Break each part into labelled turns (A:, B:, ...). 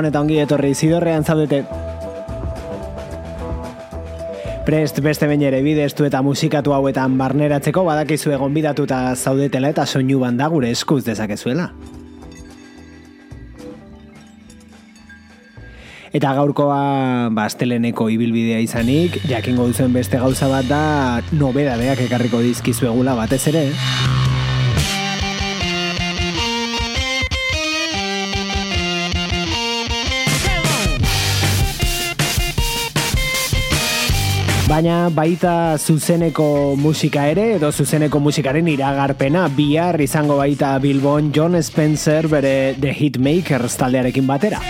A: Gabon eta ongi etorri zidorrean zaudete. Prest beste bain ere bidestu eta musikatu hauetan barneratzeko badakizu egon bidatuta zaudetela eta soinu banda gure eskuz dezakezuela. Eta gaurkoa basteleneko ibilbidea izanik, jakingo duzen beste gauza bat da nobedadeak ekarriko dizkizuegula batez ere. Baina baita zuzeneko musika ere, edo zuzeneko musikaren iragarpena, bihar izango baita Bilbon John Spencer bere The Hitmakers taldearekin batera.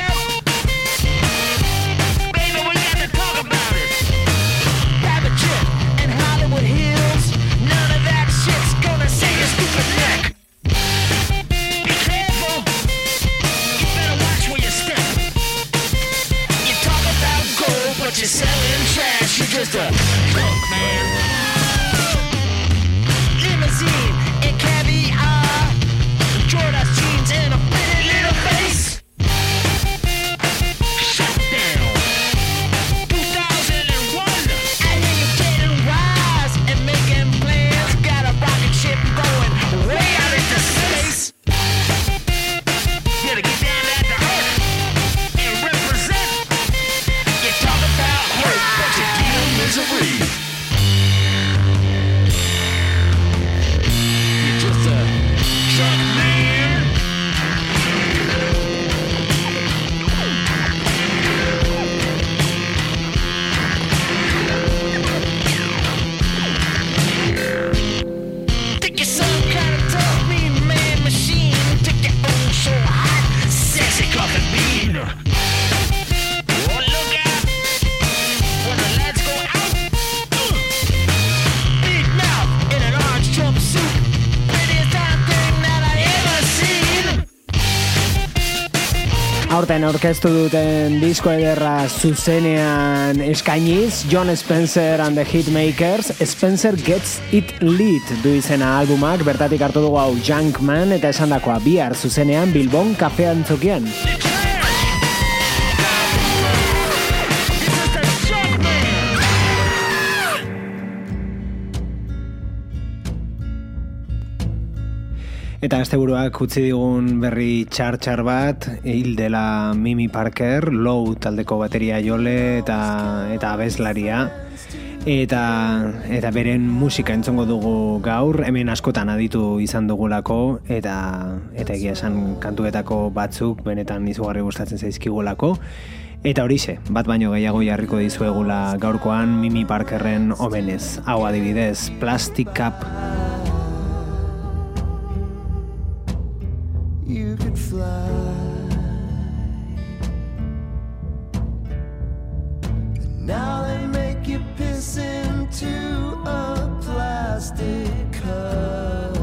A: Aurkeztu duten disko ederra zuzenean eskainiz, John Spencer and the Hitmakers, Spencer Gets It Lit du izena albumak, bertatik hartu dugu hau Junkman eta esan dakoa bihar zuzenean Bilbon kafean zukian. Eta asteburuak utzi digun berri txar-txar bat, hil dela Mimi Parker, low taldeko bateria jole eta eta abeslaria. Eta, eta beren musika entzongo dugu gaur, hemen askotan aditu izan dugulako, eta eta egia esan kantuetako batzuk benetan izugarri gustatzen zaizkigulako. Eta horixe, bat baino gehiago jarriko dizuegula gaurkoan Mimi Parkerren omenez. Hau adibidez, Plastic Cup.
B: could fly. And now they make you piss into a plastic cup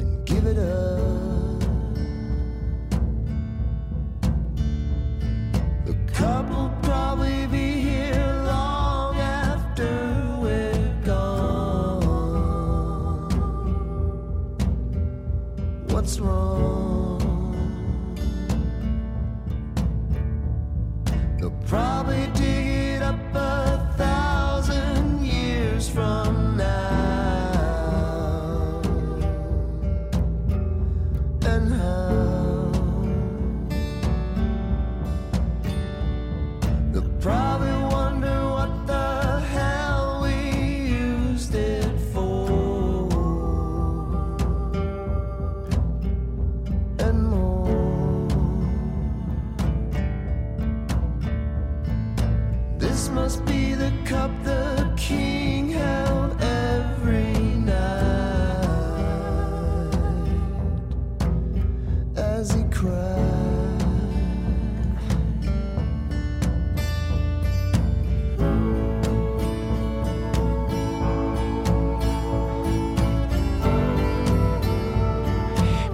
B: and give it up. A couple probably dig it up a thousand years from now. And how? They'll probably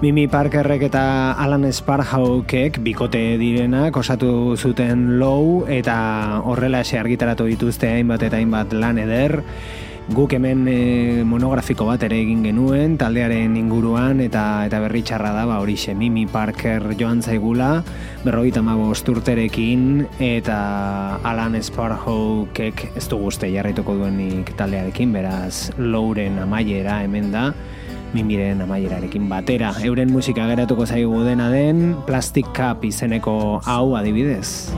A: Mimi Parkerrek eta Alan Sparhawkek bikote direnak osatu zuten low eta horrela ese argitaratu dituzte hainbat eta hainbat lan eder. Guk hemen e, monografiko bat ere egin genuen taldearen inguruan eta eta berri txarra da ba hori Mimi Parker joan zaigula berrogeita urterekin eta Alan Sparhawkek ez du guzti jarraituko duenik taldearekin beraz Louren amaiera hemen da mimiren amaierarekin batera. Euren musika geratuko zaigu dena den Plastic Cup izeneko hau adibidez.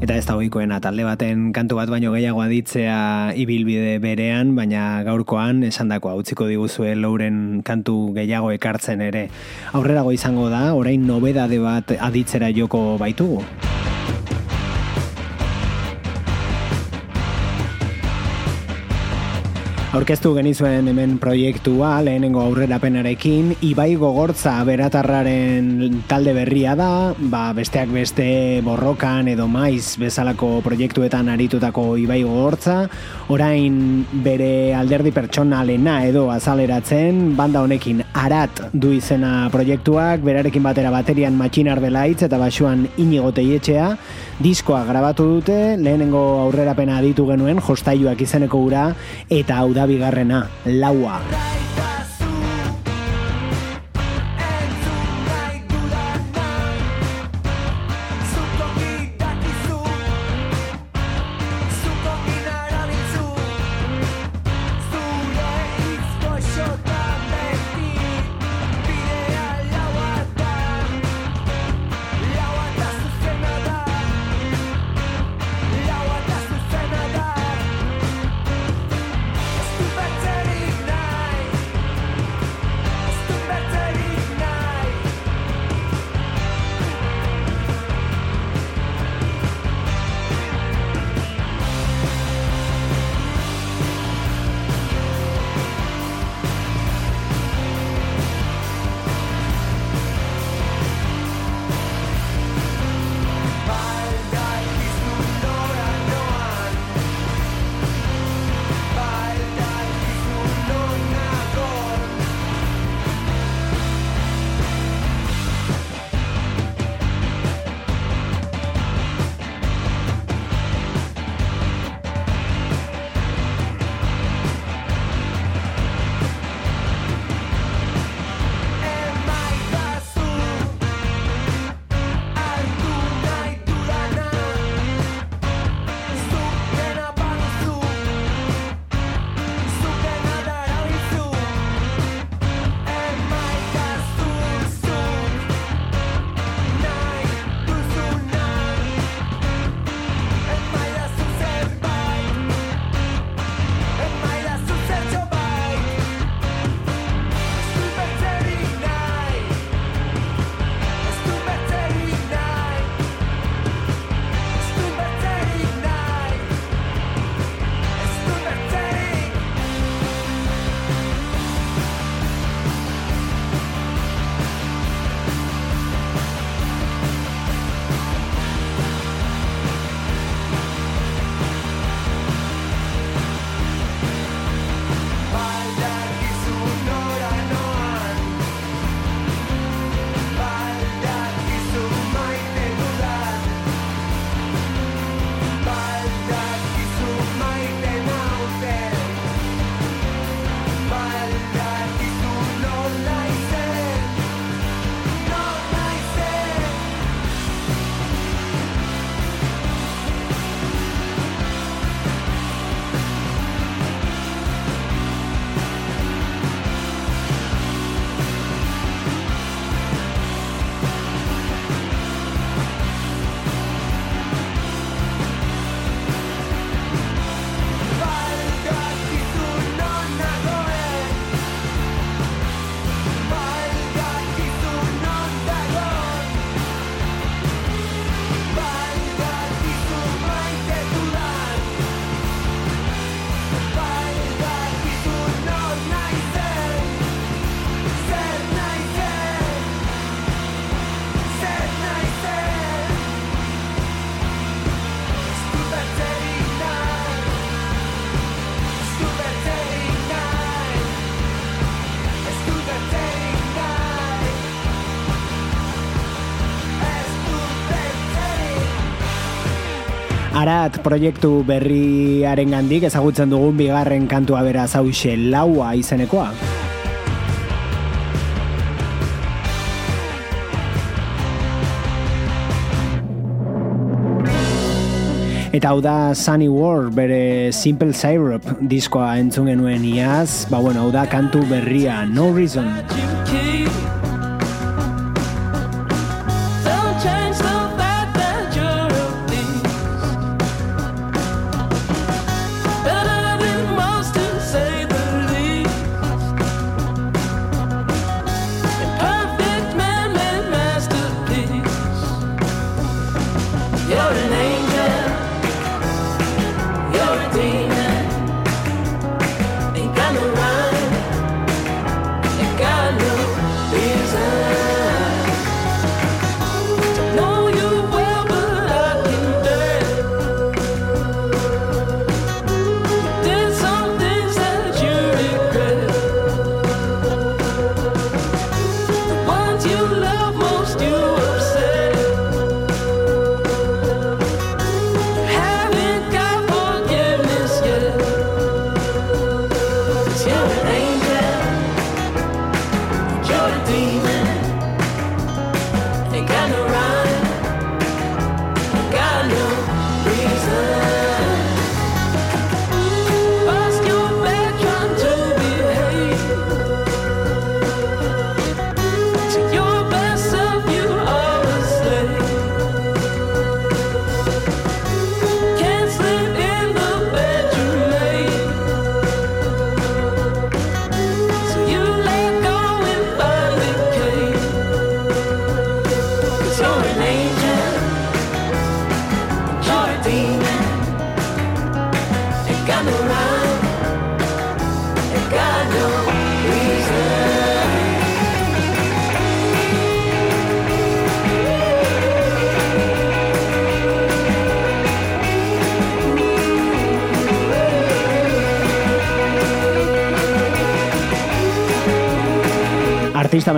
A: Eta ez da hoikoena talde baten kantu bat baino gehiago aditzea ibilbide berean, baina gaurkoan esandako utziko diguzue lauren kantu gehiago ekartzen ere. Aurrerago izango da, orain nobedade bat aditzera joko baitugu. Aurkeztu genizuen hemen proiektua lehenengo aurrerapenarekin. Ibai gogortza beratarraren talde berria da. Ba, Besteak beste borrokan edo maiz bezalako proiektuetan aritutako Ibai gogortza Orain bere alderdi pertsonalena edo azaleratzen Banda honekin arat du izena proiektuak Berarekin batera baterian matxinar belaitz eta basuan inigo etxea Diskoa grabatu dute, lehenengo aurrerapena aditu genuen, jostaiuak izeneko ura, eta hau da bigarrena, laua.
C: Arat proiektu berriaren gandik ezagutzen dugun bigarren kantua bera zauxe laua izenekoa. Eta hau da Sunny World bere Simple Syrup diskoa entzun genuen iaz, ba bueno, hau da kantu berria, No Reason.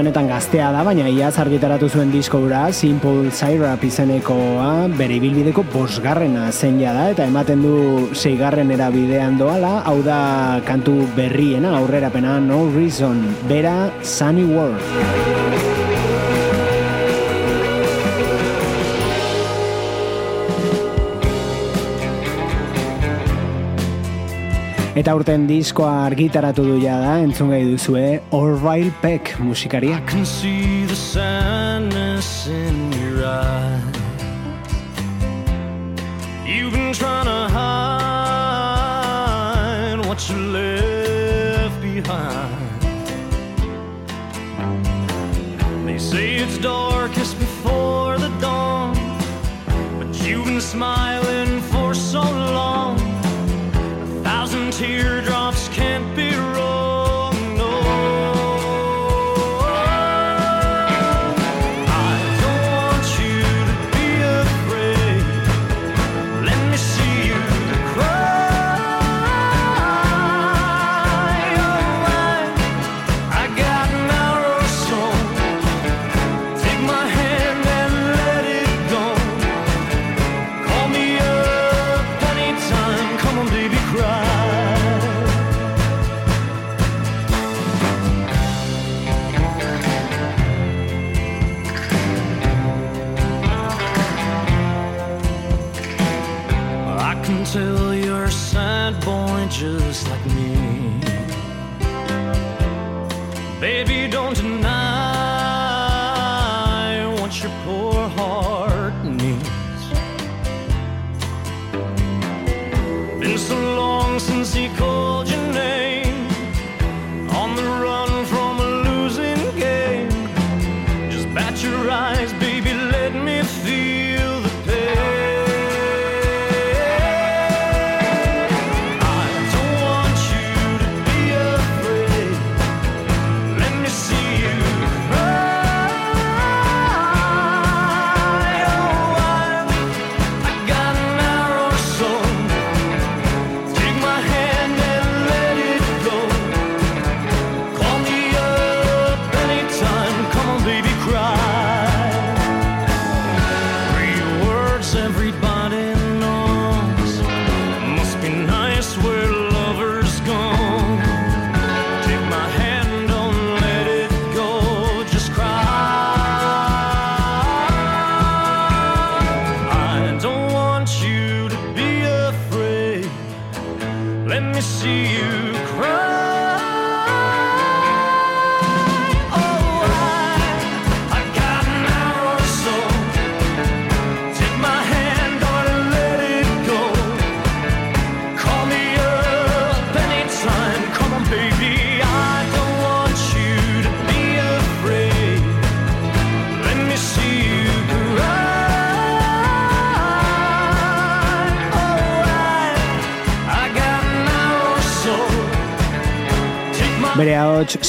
C: Benetan gaztea da, baina iaz argitaratu zuen diskora Simple Syrup izenekoa bere ibilbideko bosgarrena zen da, eta ematen du seigarren erabidean doala, hau da kantu berriena, aurrerapena No Reason, bera Sunny World. Eta urten diskoa argitaratu du da, entzun gai duzue, Orville Peck musikaria. I can see the sadness in your eyes. You've been trying to hide what you left behind. They say it's darkest before the dawn But you've been smiling for so long teardrops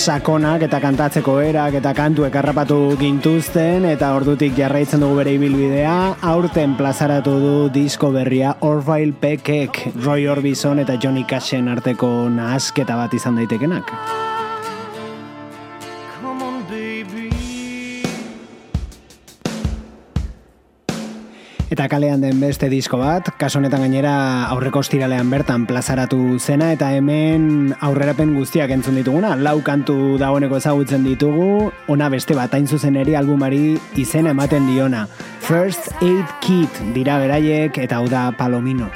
D: sakonak eta kantatzeko erak eta kantu ekarrapatu gintuzten eta ordutik jarraitzen dugu bere ibilbidea aurten plazaratu du disko berria Orville Pekek Roy Orbison eta Johnny Cashen arteko nahasketa bat izan daitekenak. Eta kalean den beste disko bat, kaso honetan gainera aurreko ostiralean bertan plazaratu zena eta hemen aurrerapen guztiak entzun dituguna. Lau kantu dagoeneko ezagutzen ditugu, ona beste bat hain zuzen eri albumari izena ematen diona. First Aid Kit dira beraiek eta hau da Palomino.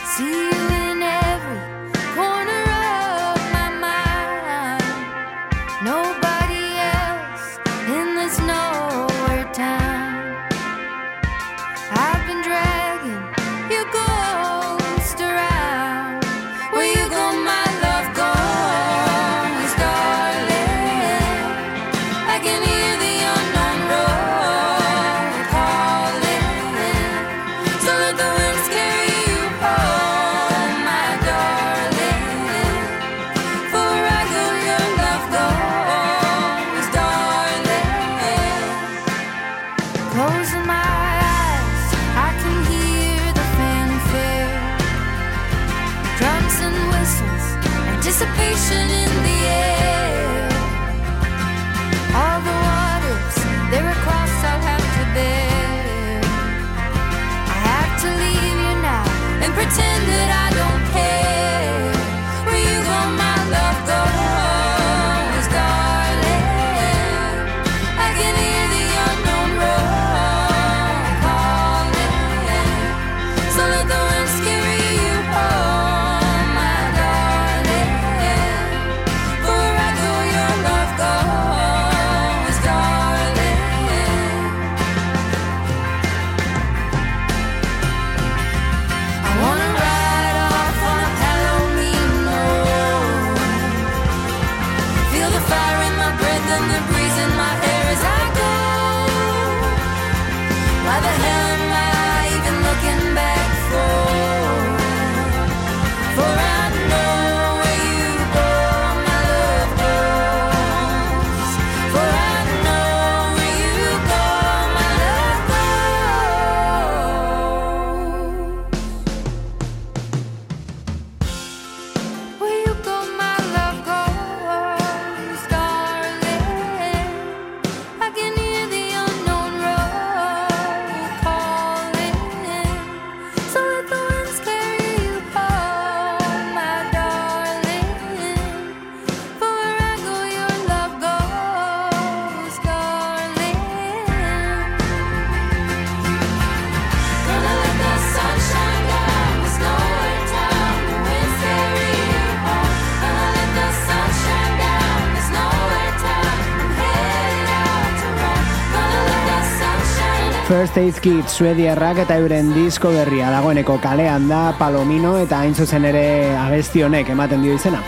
D: First Aid Kit Suediarrak eta euren disko berria dagoeneko kalean da Palomino eta hain zuzen ere abesti honek ematen dio izena.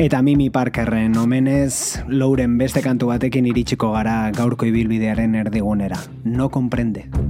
D: Eta Mimi Parkerren omenez, Louren beste kantu batekin iritsiko gara gaurko ibilbidearen erdigunera. No comprende. start to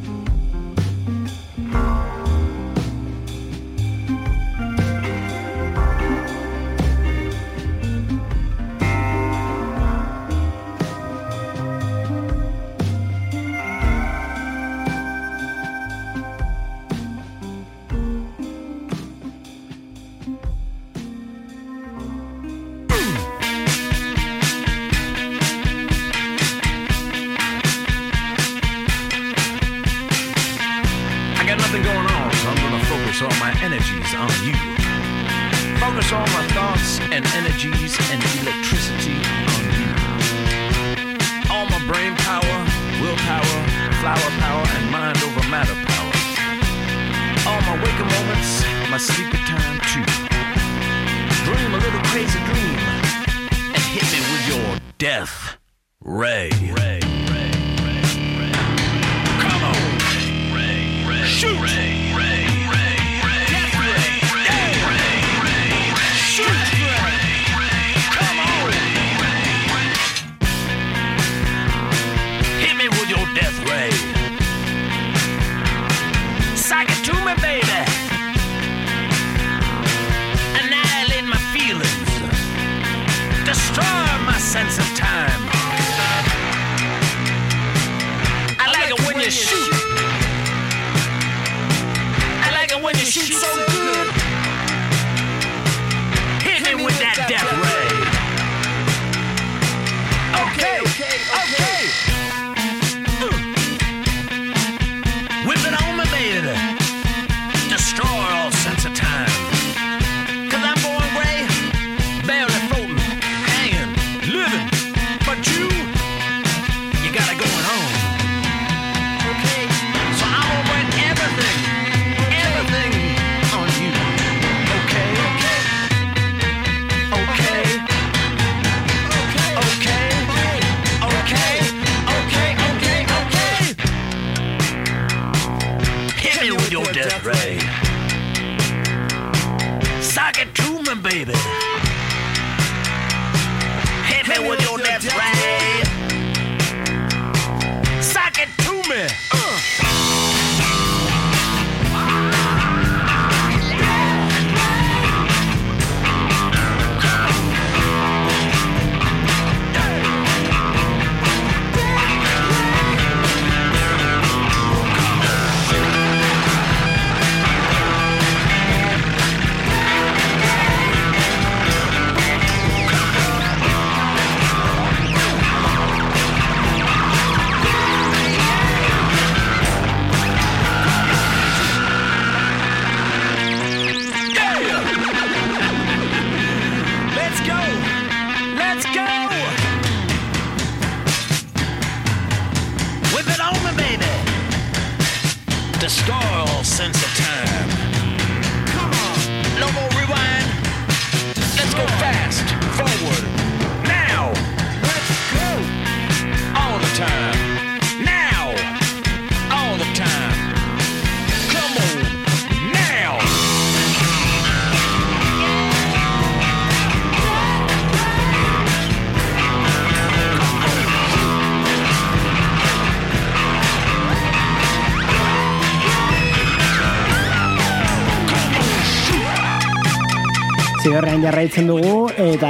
A: Ziberrean jarraitzen dugu eta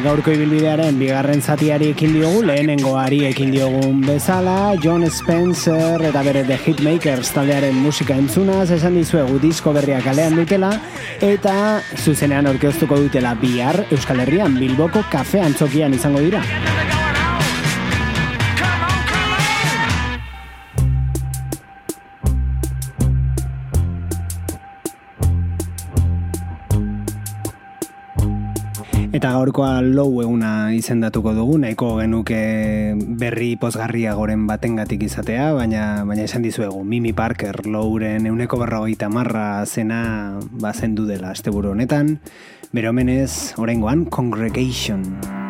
A: gaurko ibilbidearen bigarren zatiari ekin diogu, lehenengoari ekin diogun bezala, John Spencer eta bere The Hitmakers taldearen musika entzunaz, esan dizuegu disko berriak kalean dutela, eta zuzenean orkeoztuko dutela bihar Euskal Herrian Bilboko kafe antzokian izango dira. Eta gaurkoa low eguna izendatuko dugu, nahiko genuke berri pozgarria goren batengatik izatea, baina baina esan dizuegu, Mimi Parker lowren euneko berrogeita marra zena bazen dela asteburu honetan, bere omenez, oraingoan, Congregation.
E: Congregation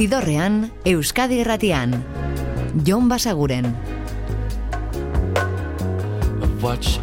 F: Zidorrean, Euskadi Erratian. Jon Basaguren.
G: Watch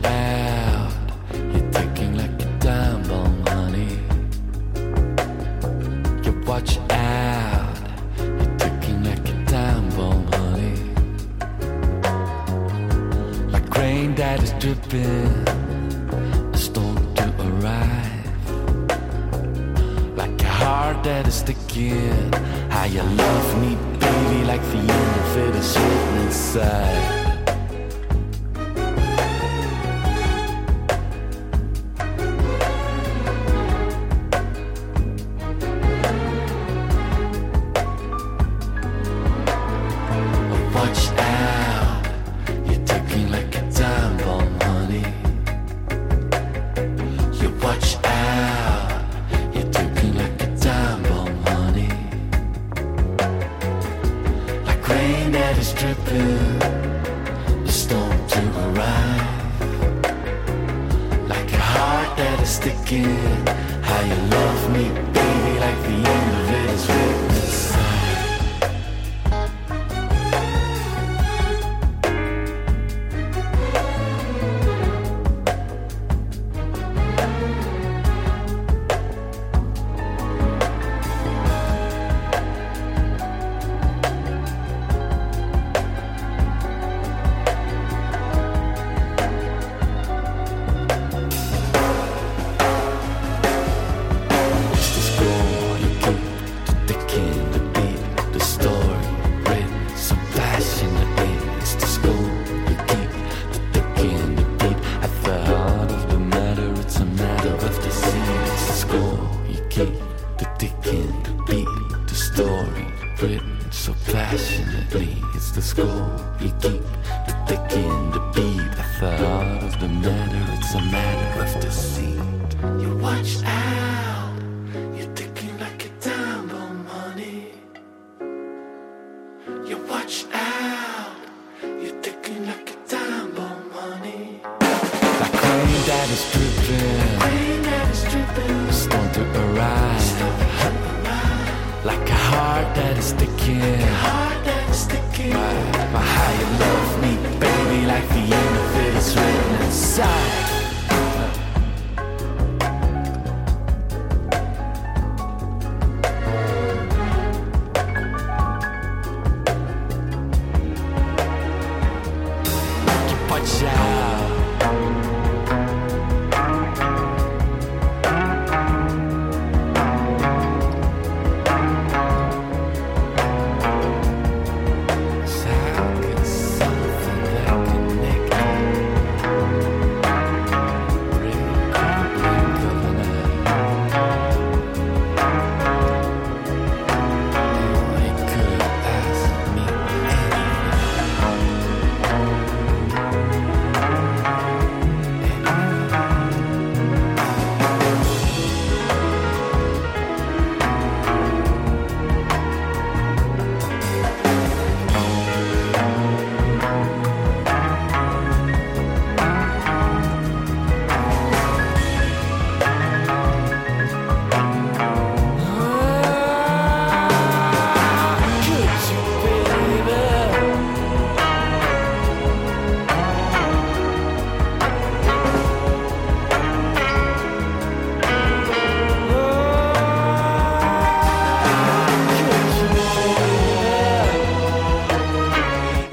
G: like a heart that is sticking. Heart that is sticking. My, my how you love me, baby, like the end of it is written inside.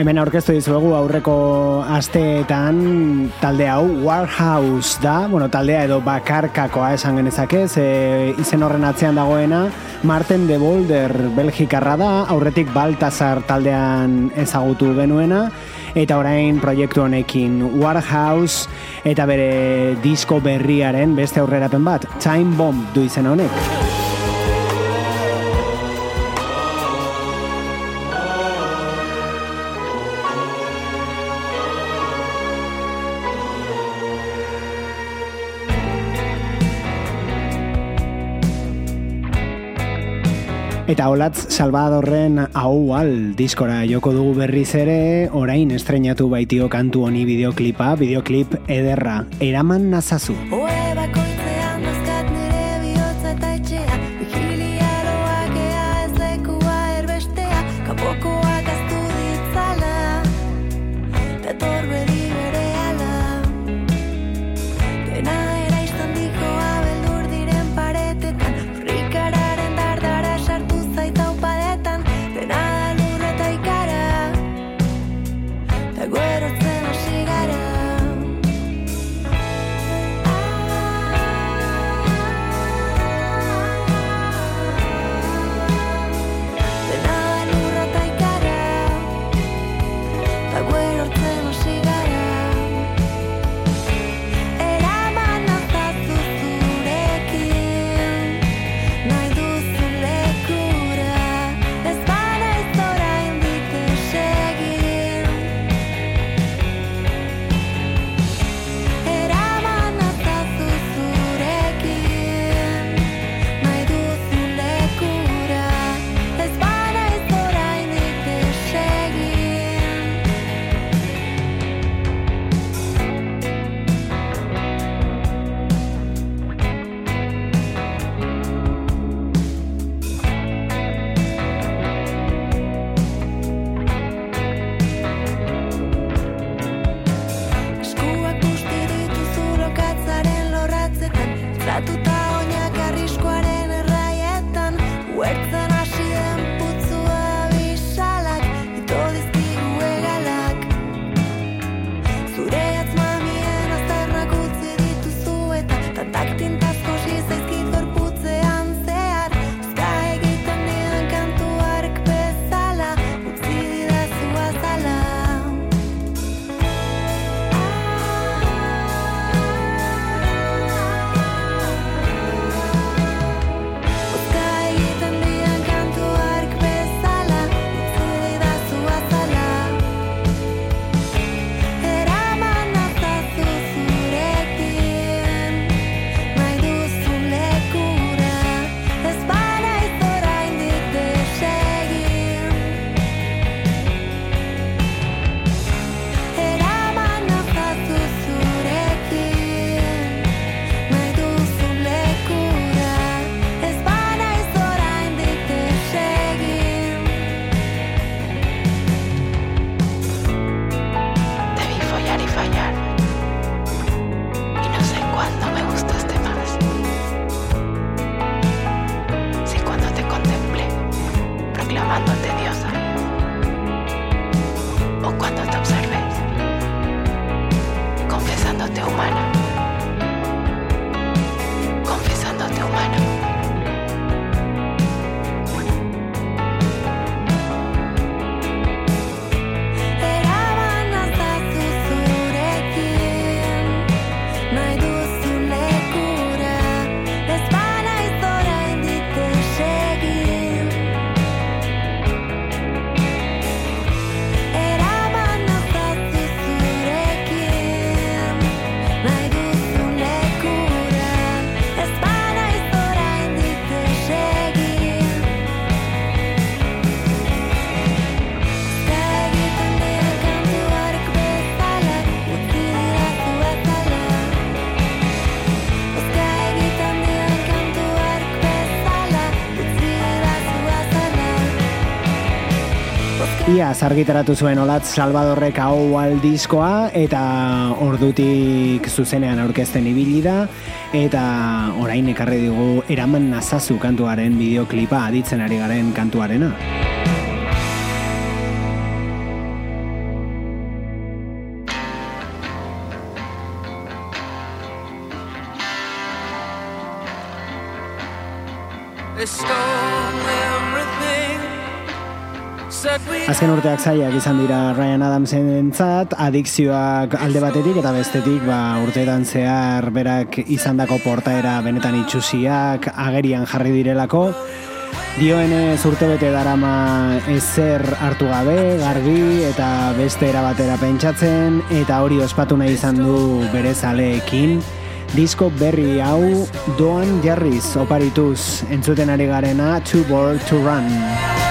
A: Hemen aurkeztu dizuegu aurreko asteetan talde hau Warhouse da, bueno, taldea edo bakarkakoa esan genezake, ze izen horren atzean dagoena Martin de Bolder Belgikarra da, aurretik Baltasar taldean ezagutu genuena. Eta orain proiektu honekin Warhouse eta bere disko berriaren beste aurrerapen bat, Time Bomb du izen honek. Eta olatz Salvadorren haual diskora joko dugu berriz ere, orain estreinatu baitio kantu honi bideoklipa, bideoklip ederra, eraman nazazu. Ia zargitaratu zuen olatz Salvadorrek hau aldiskoa eta ordutik zuzenean aurkezten ibili da eta orain ekarri digu eraman nazazu kantuaren bideoklipa aditzen ari garen kantuarena. Azken urteak zaiak izan dira Ryan Adamsen entzat, adikzioak alde batetik eta bestetik ba, urteetan zehar berak izandako portaera benetan itxusiak agerian jarri direlako. Dioenez urtebete darama ezer hartu gabe, garbi eta beste era batera pentsatzen eta hori ospatu nahi izan du bere zaleekin. Disko berri hau doan jarriz oparituz entzuten ari garena Too Bored to Run.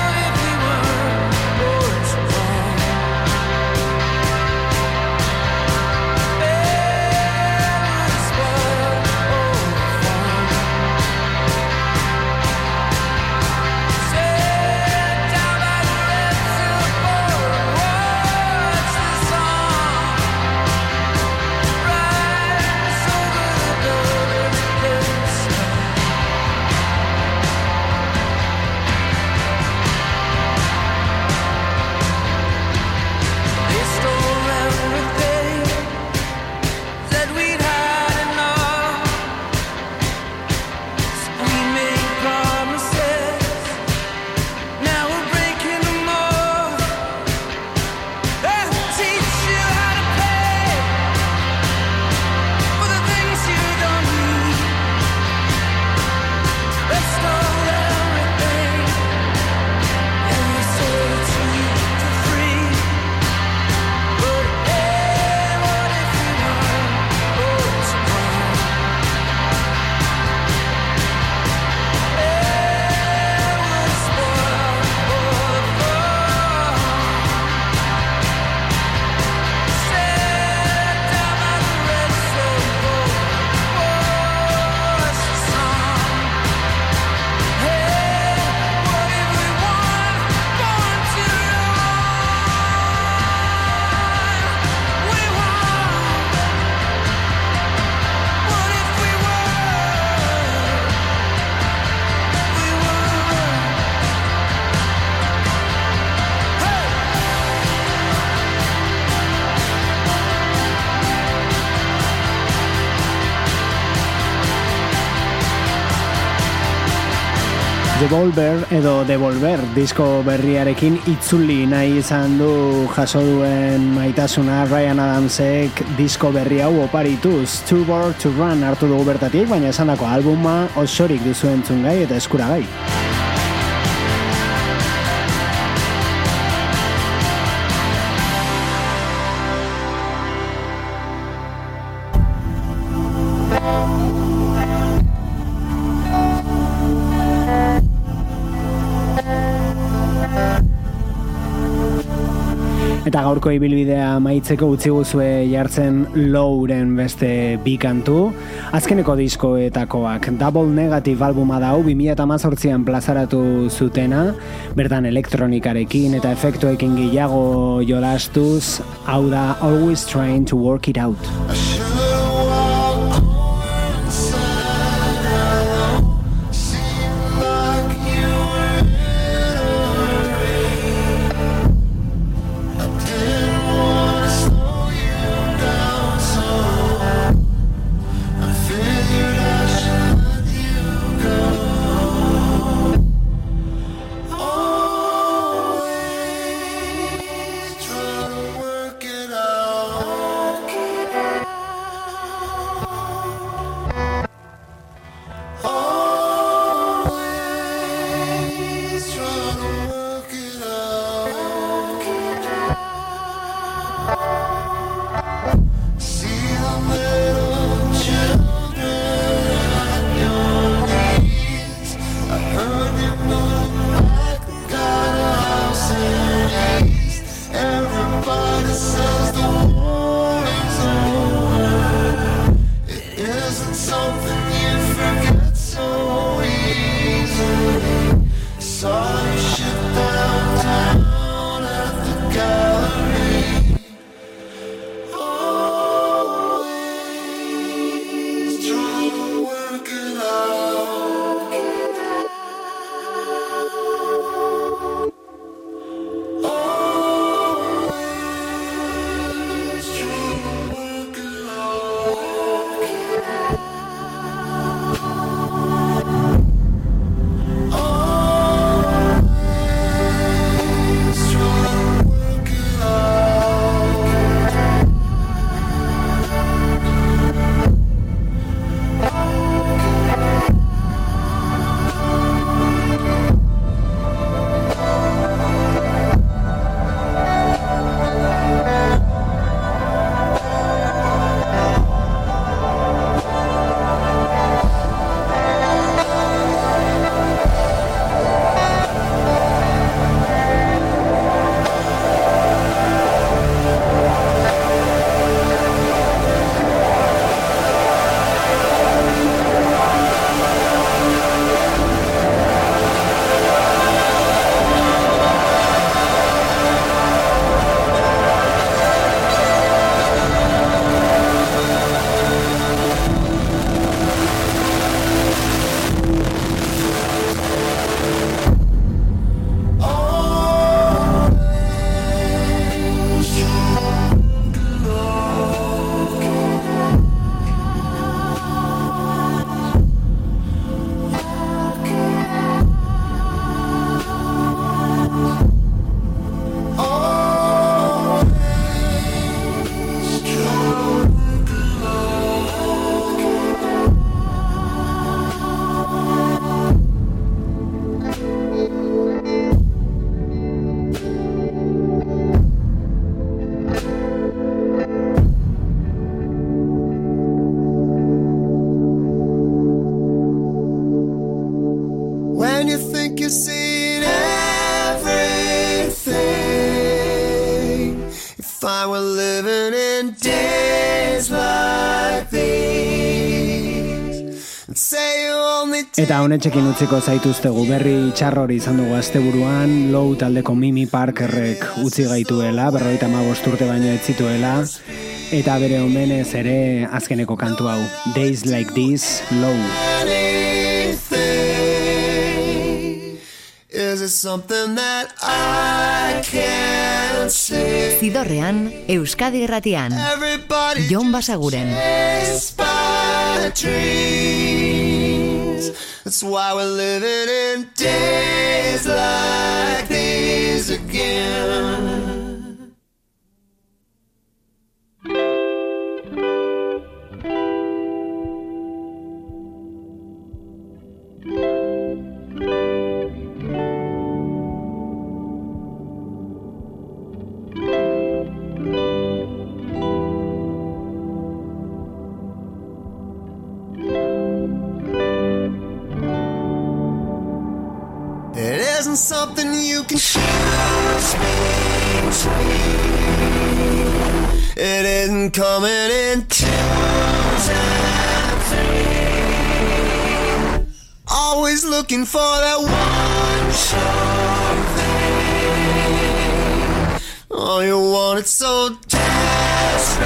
A: Devolver edo Devolver disko berriarekin itzuli nahi izan du jaso duen maitasuna Ryan Adamsek disko berri hau oparituz Too Bored to Run hartu dugu bertatik, baina esandako albuma osorik duzu entzungai eta eskuragai. Eta gaurko ibilbidea maitzeko utzi guzue jartzen Lowren beste bi kantu. Azkeneko diskoetakoak Double Negative albuma da hau 2018an plazaratu zutena, bertan elektronikarekin eta efektuekin gehiago jolastuz, hau da. Always trying to work it out. Eta honetxekin utziko zaituztegu berri txar hori izan dugu asteburuan, low taldeko Mimi Parkerrek utzi gaituela, berroita urte baino ez zituela, eta bere omenez ere azkeneko kantu hau, Days Like This, Low.
B: Is it something that I can't see?
F: Zidorrean, Euskadi.
B: Everybody
F: Jon Basaguren.
B: That's why we're living in days like these again. Isn't something you can between. It isn't coming in three. Always looking for that one sure thing. Oh, you want it so desperately.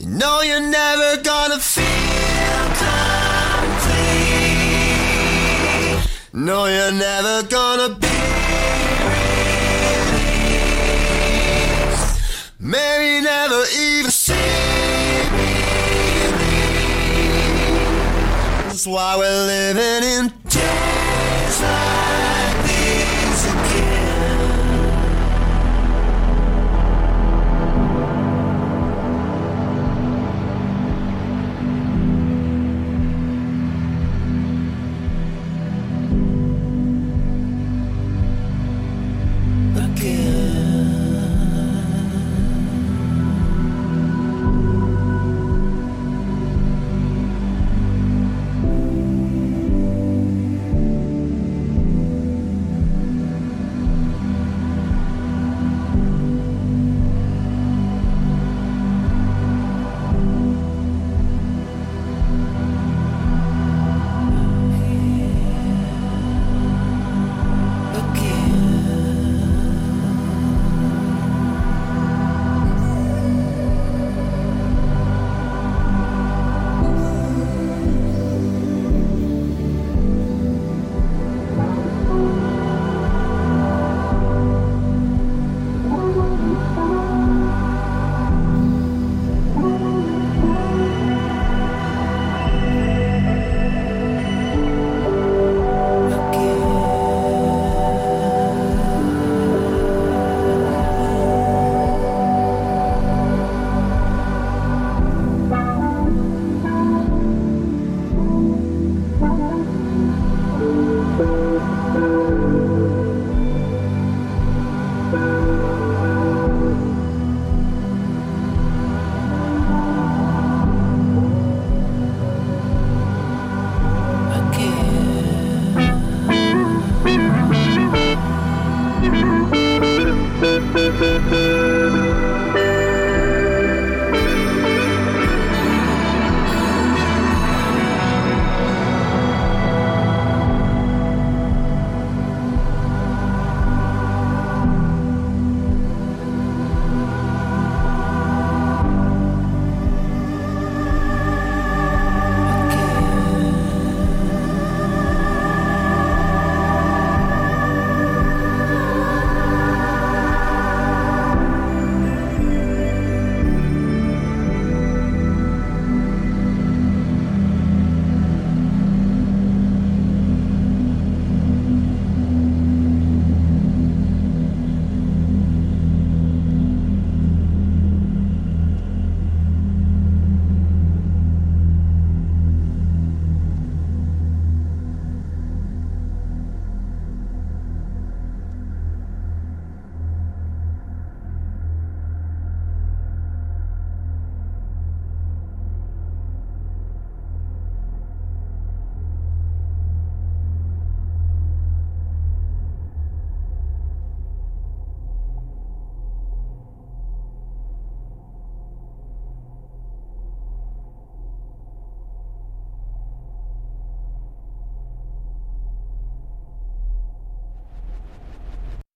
B: You know you're never gonna feel No, you're never gonna be released. Maybe never even see me. That's why we're living in days